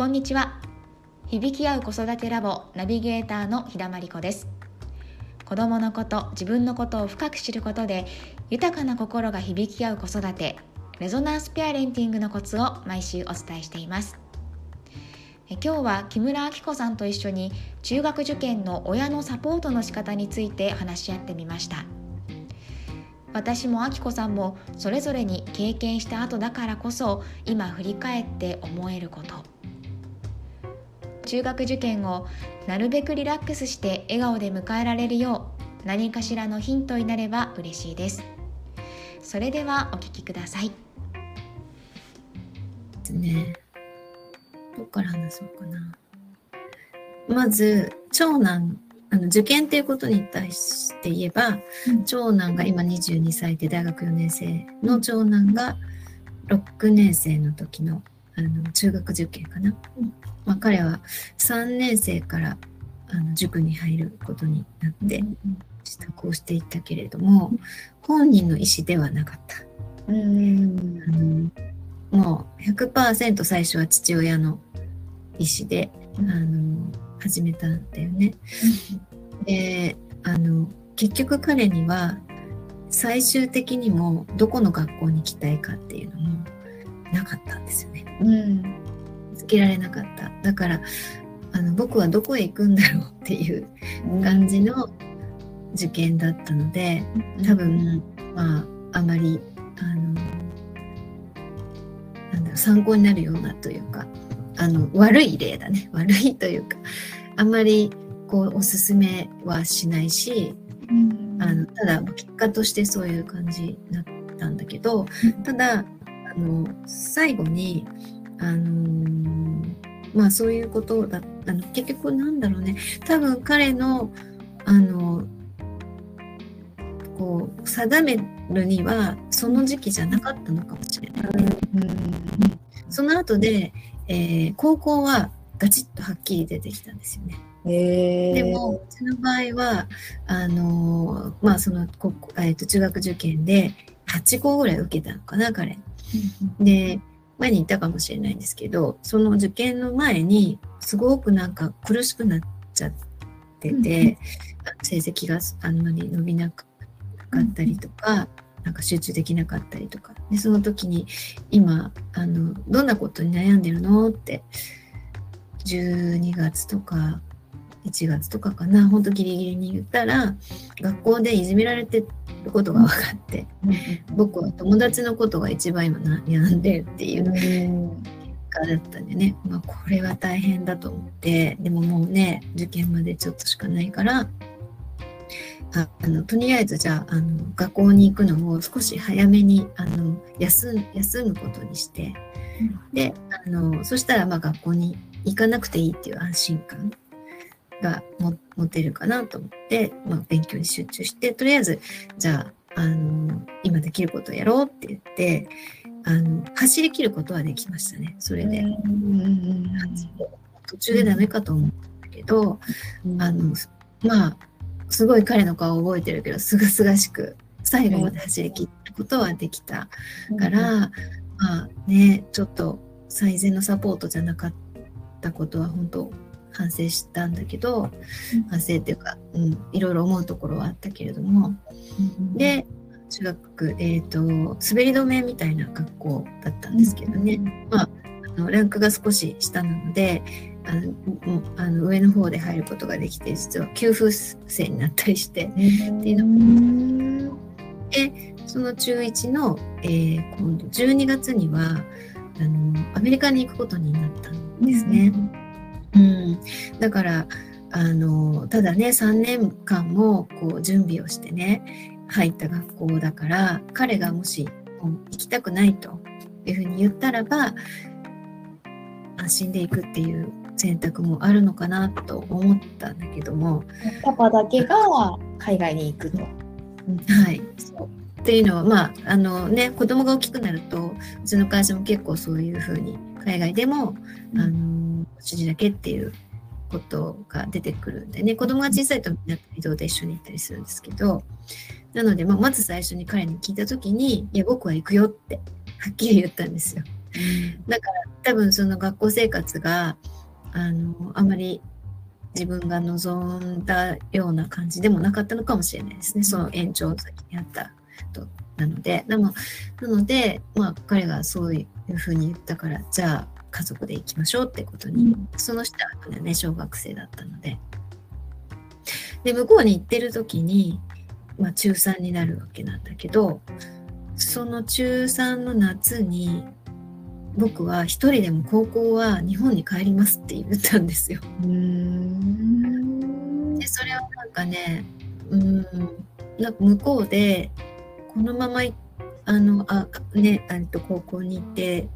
こんにちは。響き合う子育てラボナビゲーターの日田真理子です。子供のこと自分のことを深く知ることで豊かな心が響き合う子育てレゾナンスペアレンティングのコツを毎週お伝えしています。今日は木村明子さんと一緒に中学受験の親のサポートの仕方について話し合ってみました。私もあきこさんもそれぞれに経験した後だからこそ今振り返って思えること。中学受験をなるべくリラックスして笑顔で迎えられるよう何かしらのヒントになれば嬉しいです。それではお聞きください。ね。どっから話そうかな。まず長男あの受験っていうことに対して言えば、うん、長男が今22歳で大学4年生の長男が6年生の時のあの中学受験かな、うん、まあ、彼は3年生からあの塾に入ることになって支度をしていったけれども本人の意思ではなかった。うんあのもう100%最初は父親の意思であの始めたんだよね。であの結局彼には最終的にもどこの学校に行きたいかっていうのもなかったんですよね。うん、つけられなかった。だからあの僕はどこへ行くんだろうっていう感じの受験だったので多分まああまりあのなんだろう参考になるようなというかあの悪い例だね。悪いというかあんまりこうおすすめはしないし、うん、あのただ結果としてそういう感じになったんだけど、ただあの最後にあのまあそういうことだあの結局なんだろうね。多分彼のあのこう定めるにはその時期じゃなかったのかもしれない、ね、うん、その後で、えー、高校はガチッとはっきり出てきたんですよね。えー、でもうちの場合はあのまあそのこ、えー、と中学受験で8校ぐらい受けたのかな彼。で前に言ったかもしれないんですけどその受験の前にすごくなんか苦しくなっちゃってて、成績があんまり伸びなかったりとか。なんか集中できなかったりとかでその時に今あのどんなことに悩んでるのって12月とか1月とかかな。ほんとギリギリに言ったら学校でいじめられてることが分かって、僕は友達のことが一番今悩んでるっていう結果だったんでね、まあ、これは大変だと思って。でももうね受験までちょっとしかないからああのとりあえずじゃああの学校に行くのを少し早めにあの休休むことにして、であのそしたらまあ学校に行かなくていいっていう安心感が持てるかなと思って、まあ、勉強に集中してとりあえずじゃああの今できることをやろうって言ってあの走り切ることはできましたねそれで。途中でダメかと思うんだけど、あのまあすごい彼の顔を覚えてるけどすがすがしく最後まで走り切ることはできたから、まあねちょっと最善のサポートじゃなかったことは本当反省したんだけど、うん、反省っていうか、うん、いろいろ思うところはあったけれども、うん、で中学、えーと、滑り止めみたいな学校だったんですけどね、うん、まああのランクが少し下なのであのあの上の方で入ることができて実は給付生になったりしてっていうのもでその中1の、えー、今度12月にはあのアメリカに行くことになったんですね。うん、だからあのただね3年間もこう準備をしてね入った学校だから彼がもし行きたくないというふうに言ったらば安心で行くっていう選択もあるのかなと思ったんだけども。パパだけが海外に行くと。はい。っていうのはまああのね子供が大きくなるとうちの会社も結構そういうふうに海外でも、あの指示だけっていうことが出てくるんでね。子供が小さいとみんな移動で一緒に行ったりするんですけど。なので、まあ、まず最初に彼に聞いた時に「いや僕は行くよ」ってはっきり言ったんですよ。だから多分その学校生活があのあまり自分が望んだような感じでもなかったのかもしれないですね、その延長先にあったと。なのででもなので、まあ、彼がそういうふうに言ったからじゃあ家族で行きましょうってことに、うん、その下はね小学生だったのでで向こうに行ってる時に、まあ、中3になるわけなんだけどその中3の夏に僕は一人でも高校は日本に帰りますって言ったんですよ。でそれはなんかねうんなんか向こうでこのままあのあねあと高校に行って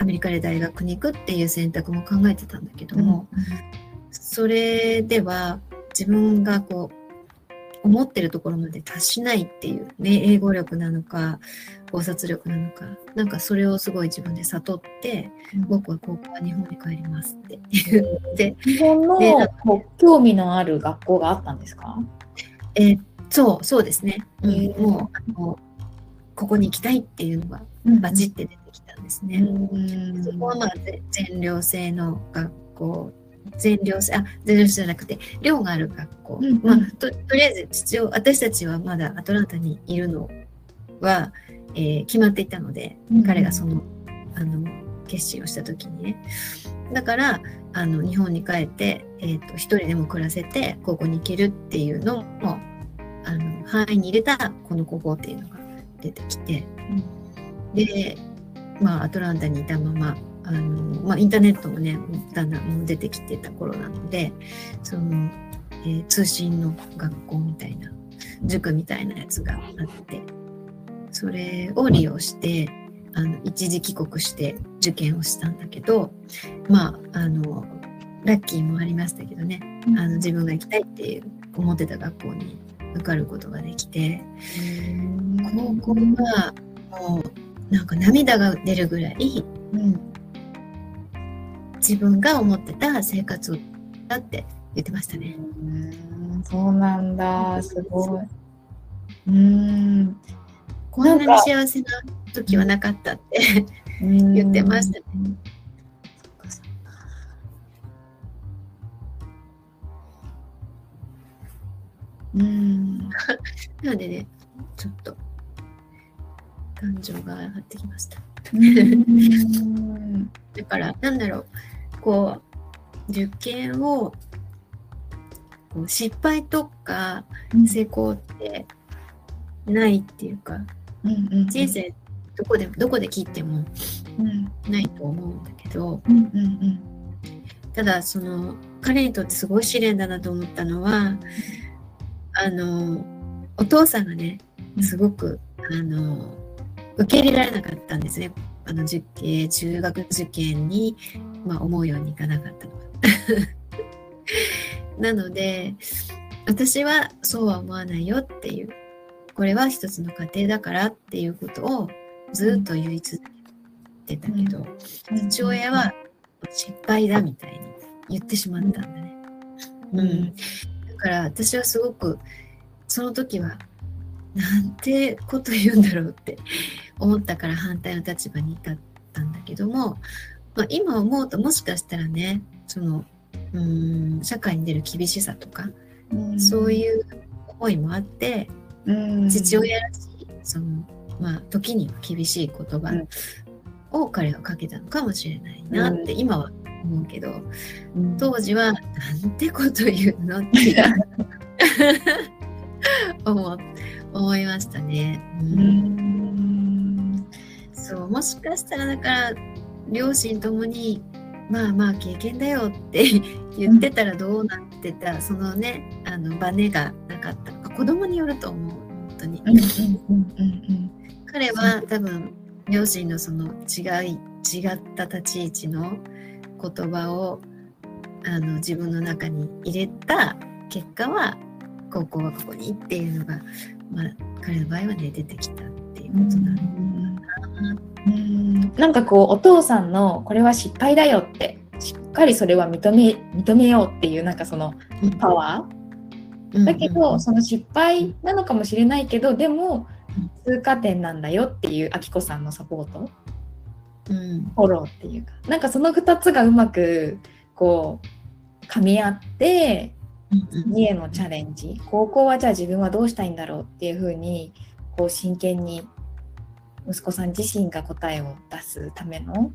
アメリカで大学に行くっていう選択も考えてたんだけども、うん、それでは自分がこう思ってるところまで達しないっていうね英語力なのか考察力なのかなんかそれをすごい自分で悟って、うん、僕は高校は日本に帰りますって。言って日本の興味のある学校があったんですか？えー、そうそうですね、うん、もうあのここに行きたいっていうのがバチって出たんですね、うん、そこはまあ全寮制の学校。全寮制あ全寮制じゃなくて寮がある学校、うんうん、まあと、とりあえず父親私たちはまだアトランタにいるのは、えー、決まっていたので、うん、彼がそのあの決心をした時にね。だからあの日本に帰って、えーと、一人でも暮らせて高校に行けるっていうのもあの範囲に入れたこの高校っていうのが出てきて、うん、でまあアトランタにいたままあの、まあ、インターネットもねだんだん出てきてた頃なのでその、えー、通信の学校みたいな塾みたいなやつがあってそれを利用してあの一時帰国して受験をしたんだけどまああのラッキーもありましたけどね、あの自分が行きたいっていう思ってた学校に受かることができて高校はもうなんか涙が出るぐらい、うん、自分が思ってた生活だって言ってましたね。うんそうなんだ。すごい。うん。こんなに幸せな時はなかったって言ってましたね。うん。なのでねちょっと感情が上がってきました。だからなんだろう。こう受験をこう失敗とか成功ってないっていうか、うんうんうん、人生どこでどこで切ってもないと思うんだけど、うんうんうん、ただその彼にとってすごい試練だなと思ったのはあのお父さんがねすごくあの受け入れられなかったんですねあの受験中学受験に、まあ、思うようにいかなかったのが。なので私はそうは思わないよっていうこれは一つの家庭だからっていうことをずっと言い続けてたけど、うん、父親は失敗だみたいに言ってしまったんだね。うん、だから私はすごくその時はなんてこと言うんだろうって思ったから反対の立場に至ったんだけども、まあ、今思うともしかしたらねそのうん社会に出る厳しさとか、うそういう思いもあって、父親らしいその、まあ、時には厳しい言葉を彼はかけたのかもしれないなって今は思うけど、当時はなんてこと言うのって 思思いましたね。うんそうもしかしたらだから両親ともにまあまあ経験だよって 言ってたらどうなってた、そのねあのバネがなかったのか子供によると思う本当に。彼は多分両親のその違い違った立ち位置の言葉をあの自分の中に入れた結果は高校はここにっていうのが、まあ、彼の場合はね出てきたっていうことなんだな。うんなんかこうお父さんのこれは失敗だよってしっかりそれは認め認めようっていうなんかそのパワー、だけどその失敗なのかもしれないけどでも通過点なんだよっていうあきこさんのサポート？フォローっていうか、うん、なんかその2つがうまくこう噛み合って次へのチャレンジ。高校はじゃあ自分はどうしたいんだろうっていうふうにこう真剣に息子さん自身が答えを出すための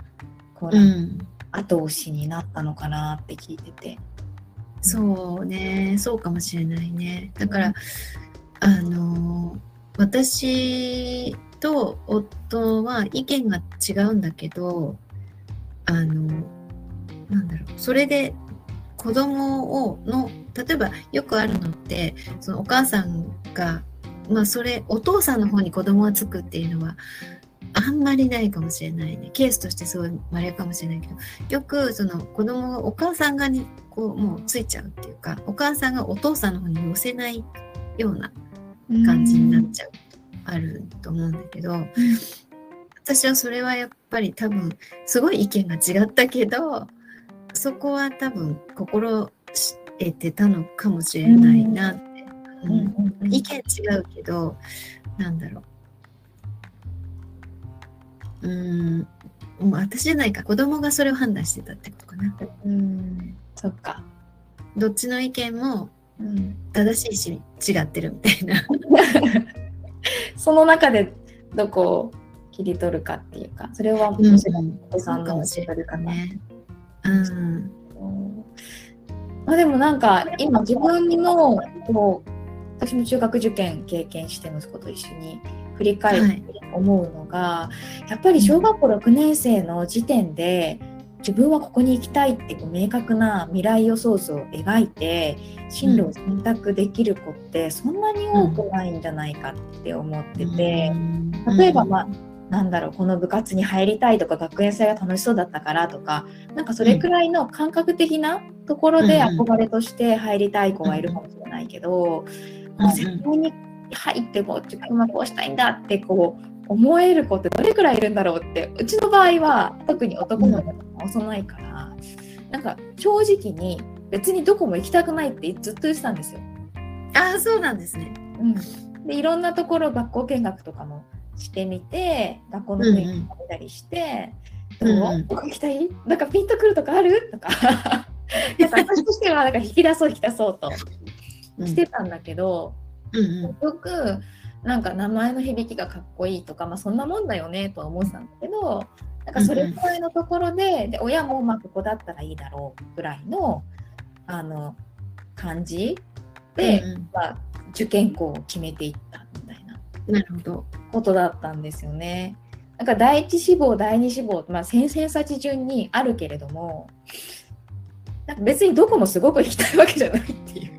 こう、うん、後押しになったのかなって聞いてて。そうねそうかもしれないね。だから、あの私と夫は意見が違うんだけどあのなんだろうそれで子供をの例えばよくあるのってそのお母さんがまあそれお父さんの方に子供がつくっていうのはあんまりないかもしれないね。ケースとしてすごいまれかもしれないけどよくその子供がお母さんがにこうもうついちゃうっていうかお母さんがお父さんの方に寄せないような感じになっちゃうあると思うんだけど、私はそれはやっぱり多分すごい意見が違ったけどそこは多分心得てたのかもしれないなって、うん、うん、意見違うけどなんだろう。うん。もう私じゃないか。子供がそれを判断してたってことかな。うん。そっか。どっちの意見も正しいし違ってるみたいな。その中でどこを切り取るかっていうかそれはもちろんお子さんの教えるかね。うん、まあ、でもなんか今自分にもこう私も中学受験経験して息子と一緒に振り返って思うのが、はい、やっぱり小学校6年生の時点で、うん自分はここに行きたいってこう明確な未来予想図を描いて進路を選択できる子ってそんなに多くないんじゃないかって思ってて、例えばまあなんだろうこの部活に入りたいとか学園祭が楽しそうだったからとかなんかそれくらいの感覚的なところで憧れとして入りたい子がいるかもしれないけど、もう絶対に入ってこう自分はこうしたいんだってこう思える子ってどれくらいいるんだろうってうちの場合は特に男の子が幼いから、うん、なんか正直に別にどこも行きたくないってずっと言ってたんですよ。ああそうなんですね。うん、でいろんなところ学校見学とかもしてみて学校の雰囲気食べたりして「うんうん、どう、ここ行きたい？なんかピンとくるとかある?」とか。私としてはなんか引き出そう引き出そうとしてたんだけど、うんうん、結局なんか名前の響きがかっこいいとか、まあ、そんなもんだよねとは思ってたんだけどなんかそれくらいのところでで親もまあここだったらいいだろうぐらいのあの感じで、うんうん、まあ、受験校を決めていったみたいななるほど。ことだったんですよね。なんか第一志望第二志望、まあ、先々先順にあるけれどもなんか別にどこもすごく行きたいわけじゃないっていう。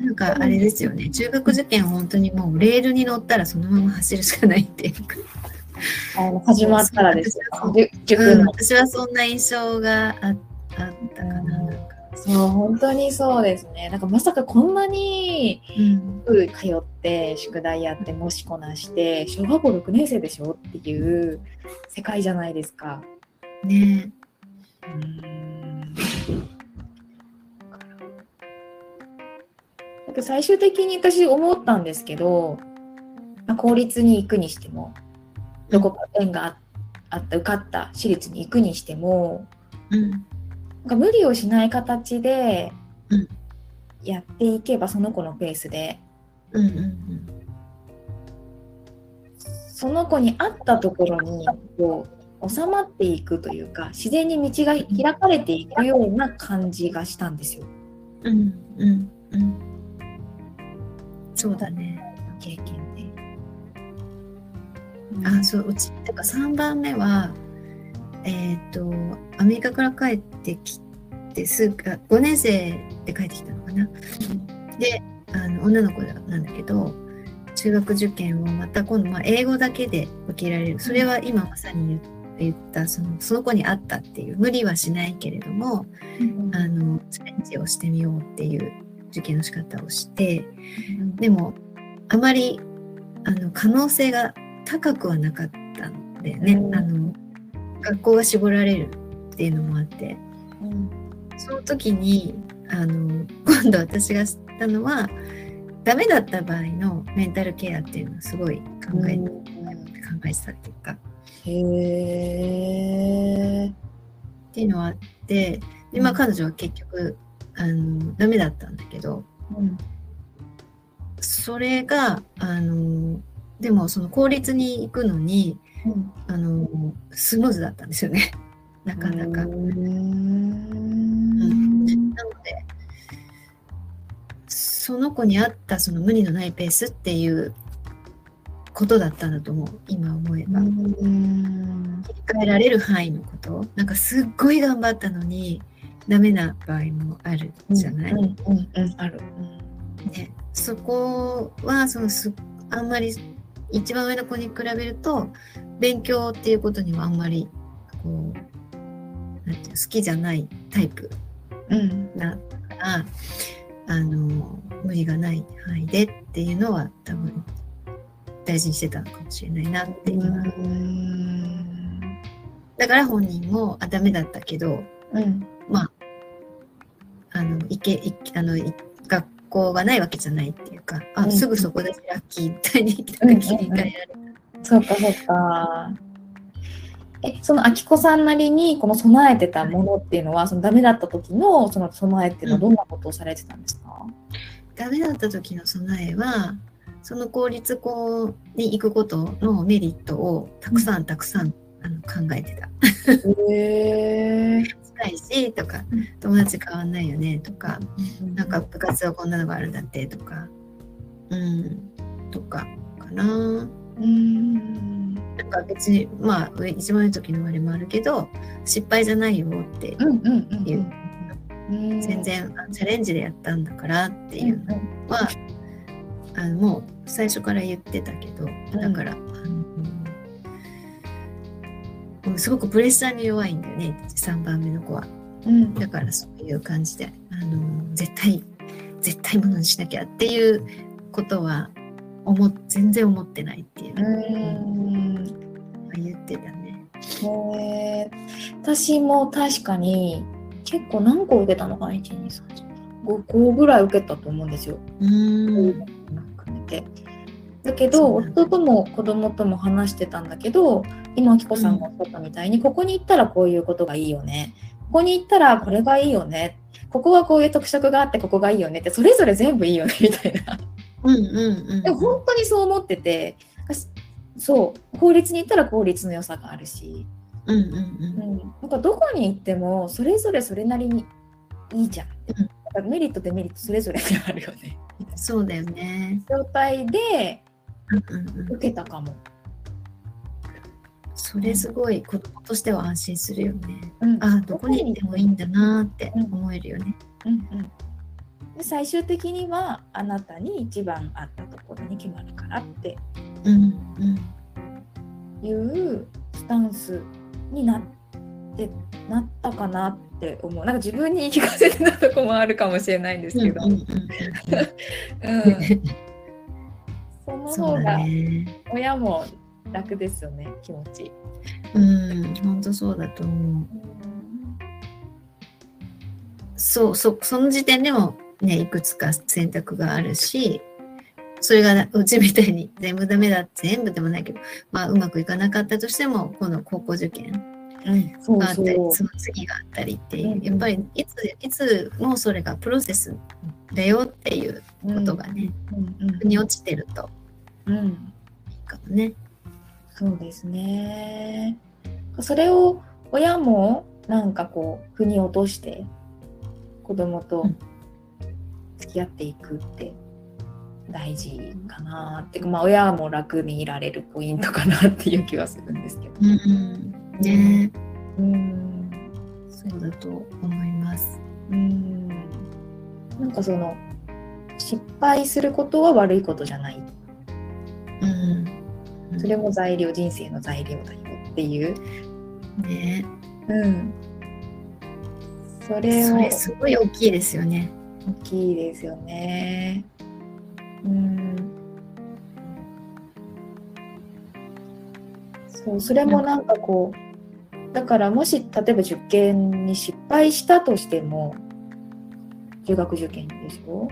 なんかあれですよね、中学受験本当にもうレールに乗ったらそのまま走るしかないっていう。か。あの始まったらですよ、うん、私はそんな印象があったかな。そう本当にそうですね。なんかまさかこんなに通って宿題やって模試こなして小学校6年生でしょっていう世界じゃないですか。ね。うん最終的に私思ったんですけど、まあ、公立に行くにしてもどこか縁があった受かった私立に行くにしても、うん、なんか無理をしない形でやっていけばその子のペースで、うんうんうん、その子に合ったところにこう収まっていくというか自然に道が開かれていくような感じがしたんですよ。うんうんうんそうだね。経験で、うん、あそううちてか3番目はえっ、ー、とアメリカから帰ってきてすぐ5年生で帰ってきたのかな、うん、であの女の子なんだけど中学受験をまた今度、まあ、英語だけで受けられる。それは今まさに言ったそのその子に会ったっていう。無理はしないけれども、うん、あのチャレンジをしてみようっていう受験の仕方をして、でもあまりあの可能性が高くはなかったんでね、うん、あの学校が絞られるっていうのもあって、うん、その時にあの今度私が知ったのはダメだった場合のメンタルケアっていうのをすごい考え,、考えてたっていうか。へえ。っていうのはあってで、まあ、彼女は結局あのダメだったんだけど、うん、それがあのでもその公立に行くのに、うん、あのスムーズだったんですよね。なかなか。うん。なのでその子に合ったその無理のないペースっていうことだったんだと思う。今思えば。切り替えられる範囲のこと。なんかすっごい頑張ったのにダメな場合もあるじゃない、うんうんうんある、ね、そこはそのすあんまり一番上の子に比べると勉強っていうことにはあんまりこうなんていう好きじゃないタイプだから、うん、あの無理がない範囲でっていうのは多分大事にしてたのかもしれないなって今。だから本人もあダメだったけど、うん、まああのいけいあの学校がないわけじゃないっていうか、あ、すぐそこでラッキーみたいに切り替えられる。そうかそうか。えそのあきこさんなりにこの備えてたものっていうのはそのダメだった時のその備えっていうのはどんなことをされてたんですか、うん、ダメだった時の備えはその公立校に行くことのメリットをたくさんたくさん、あの考えてた。へ近いしとか友達変わんないよねとか、なんか部活はこんなのがあるんだってとか。うん。とかかな。うん。なんか別にまあ一番いい時のあれもあるけど失敗じゃないよっていう,、全然チャレンジでやったんだからっていうのは、あのもう最初から言ってたけどだから、うん、すごくプレッシャーに弱いんだよね3番目の子は、うん、だからそういう感じであの絶対絶対ものにしなきゃっていうことは思全然思ってないっていう、うん。言ってたね。へ私も確かに結構何個受けたのかな1 2 3 5個ぐらい受けたと思うんですよ。うん。てだけど夫とも子供とも話してたんだけど今きこさんがおっしゃったみたいに、うん、ここに行ったらこういうことがいいよねここに行ったらこれがいいよねここはこういう特色があってここがいいよねってそれぞれ全部いいよねみたいな。うんうんうん、でも本当にそう思っててそう法律に行ったら法律の良さがあるし、うんうんうんうん、なんかどこに行ってもそれぞれそれなりにいいじゃん。うんかメリットデメリットそれぞれあるよね。そうだよね。状態で受けたかも。それすごい子供としては安心するよね。うん、あどこにいてもいいんだなって思えるよね。うんうん。で最終的にはあなたに一番あったところに決まるからって。いうスタンスになってなったかなって思う。なんか自分に言い聞かせてたとこもあるかもしれないんですけど、うん、そ の方が親も楽ですよね気持ち。うん本当そうだと思う。そうそその時点でもねいくつか選択があるしそれがうちみたいに全部ダメだ全部でもないけど、まあ、うまくいかなかったとしてもこの高校受験があったり、うん、その次があったりっていう、うん、やっぱりいついつもそれがプロセスだよっていうことがね、腑、に落ちてると、うん、いいかもね。そうですね。それを親もなんかこう腑に落として子供と付き合っていくって大事かなってまあ、親も楽にいられるポイントかなっていう気はするんですけど。うんうんね。うん、そうだと思います。うん、なんかその失敗することは悪いことじゃない。うん、それも材料人生の材料だよっていう。ね。うん。それをそれすごい大きいですよね。大きいですよね。うん。そうそれもなんかこうだからもし例えば受験に失敗したとしても中学受験でしょ、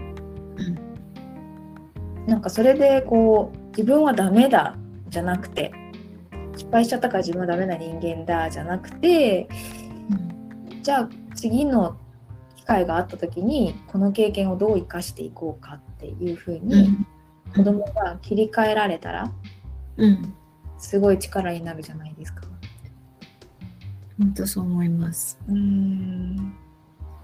うん、なんかそれでこう自分はダメだじゃなくて失敗しちゃったから自分はダメな人間だじゃなくて、うん、じゃあ次の機会があった時にこの経験をどう生かしていこうかっていうふうに、子供が切り替えられたら、うん、すごい力になるじゃないですか。本当そう思います。うん。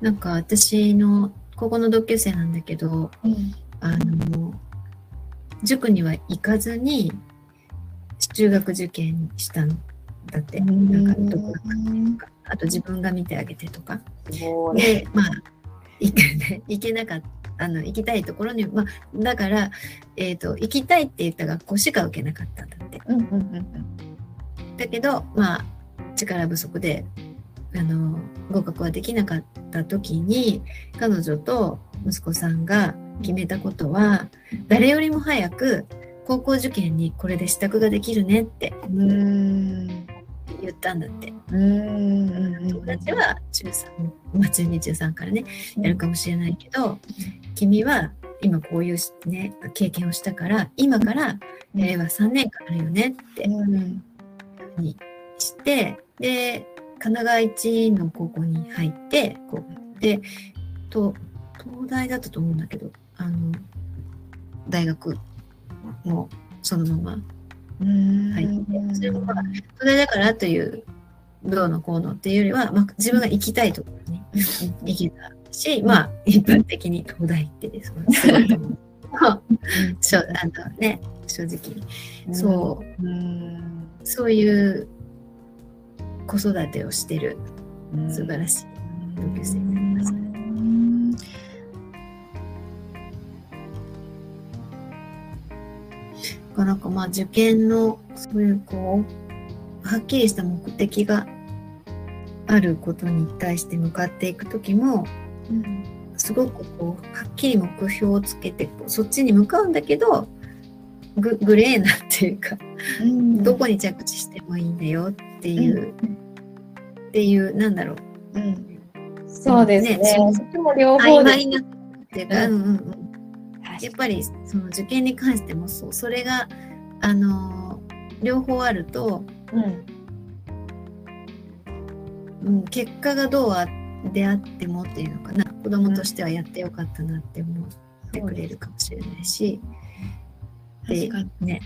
なんか私の高校の同級生なんだけど、うん、あの塾には行かずに中学受験したんだって、なんかどこかあと自分が見てあげてとか。でまあ行け,、ね、行けなかった。あの行きたいところに、まあ、だから、えーと、行きたいって言った学校しか受けなかったんだって。だけどまあ力不足であの合格はできなかった時に彼女と息子さんが決めたことは誰よりも早く高校受験にこれで支度ができるねって言ったんだって。友達は中3、まあ、中2中3からねやるかもしれないけど君は今こういう、ね、経験をしたから今から令和3年間あるよねってにしてで神奈川一の高校に入ってこうでと東大だったと思うんだけどあの大学もそのまま。入ってそれもまあ東大だからというどうのこうのっていうよりは、まあ、自分が行きたいところに行けたし、まあ一般的に東大ってですすごいと思う。あのね正直。そう、うそういう子育てをしてる。素晴らしい。同級生になります。なんかまあ受験のそういうこうはっきりした目的があることに対して向かっていく時も、うん、すごくこうはっきり目標をつけてそっちに向かうんだけどググレーなっていうか、うん、どこに着地してもいいんだよっていう、うん、っていうなんだろう、うん、そうですね。ね両方で。なってる、うん。うんうんやっぱりその受験に関してもそう。それがあの両方あると、うん、うん、結果がどうあであってもっていうのかな。子供としてはやってよかったなって思ってくれるかもしれないし、でね。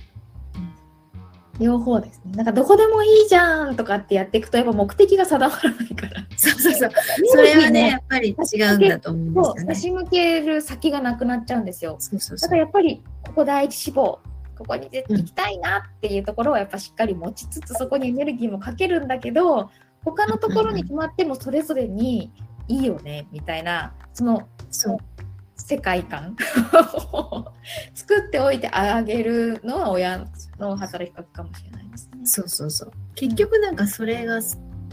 両方ですね。なんかどこでもいいじゃんとかってやっていくとやっぱ目的が定まらないから。そうそれはね、やっぱり違うんだと思うんですよね。差し向ける先がなくなっちゃうんですよ。そうそうそうだからやっぱりここ第一志望、ここに行きたいなっていうところはやっぱしっかり持ちつつ、そこにエネルギーもかけるんだけど、他のところに決まってもそれぞれにいいよねみたいな、その、そう世界観作っておいてあげるのは親の働きかけかもしれないですね。そうそうそう。結局なんかそれが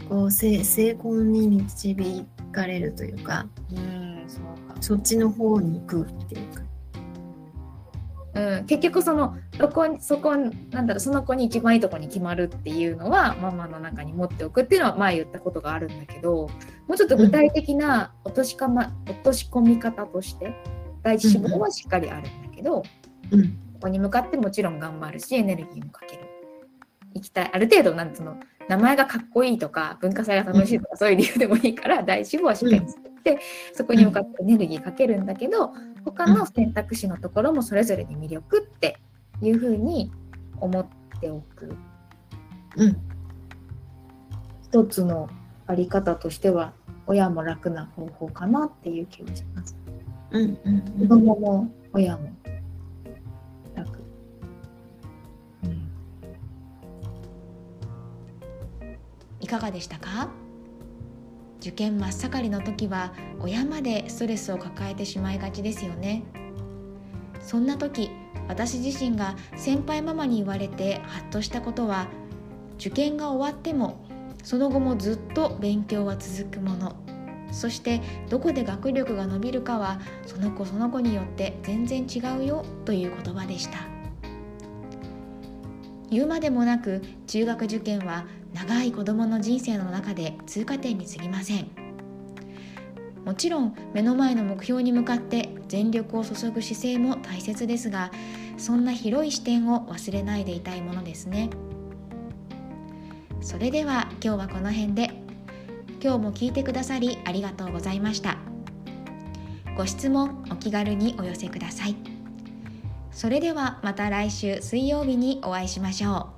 こう成功に導かれるというか、うん、そうか。そっちの方に行くっていうか。うん、結局そのどこそこなんだろうその子に一番いいとこに決まるっていうのはママの中に持っておくっていうのは前言ったことがあるんだけどもうちょっと具体的な落としか、ま、落とし込み方として第一志望はしっかりあるんだけど、うん、ここに向かってもちろん頑張るしエネルギーもかける。行きたい。ある程度なんその名前がかっこいいとか文化祭が楽しいとか、そういう理由でもいいから第一志望はしっかり作って、そこに向かってエネルギーかけるんだけど他の選択肢のところもそれぞれに魅力っていうふうに思っておく、うん、一つのあり方としては親も楽な方法かなっていう気がします。うんうん、子供も親もいかがでしたか？受験真っ盛りの時は親までストレスを抱えてしまいがちですよね。そんな時私自身が先輩ママに言われてハッとしたことは受験が終わってもその後もずっと勉強は続くもの。そしてどこで学力が伸びるかはその子その子によって全然違うよという言葉でした。言うまでもなく中学受験は長い子どもの人生の中で通過点に過ぎません。もちろん目の前の目標に向かって全力を注ぐ姿勢も大切ですがそんな広い視点を忘れないでいたいものですね。それでは今日はこの辺で。今日も聞いてくださりありがとうございました。ご質問お気軽にお寄せください。それではまた来週水曜日にお会いしましょう。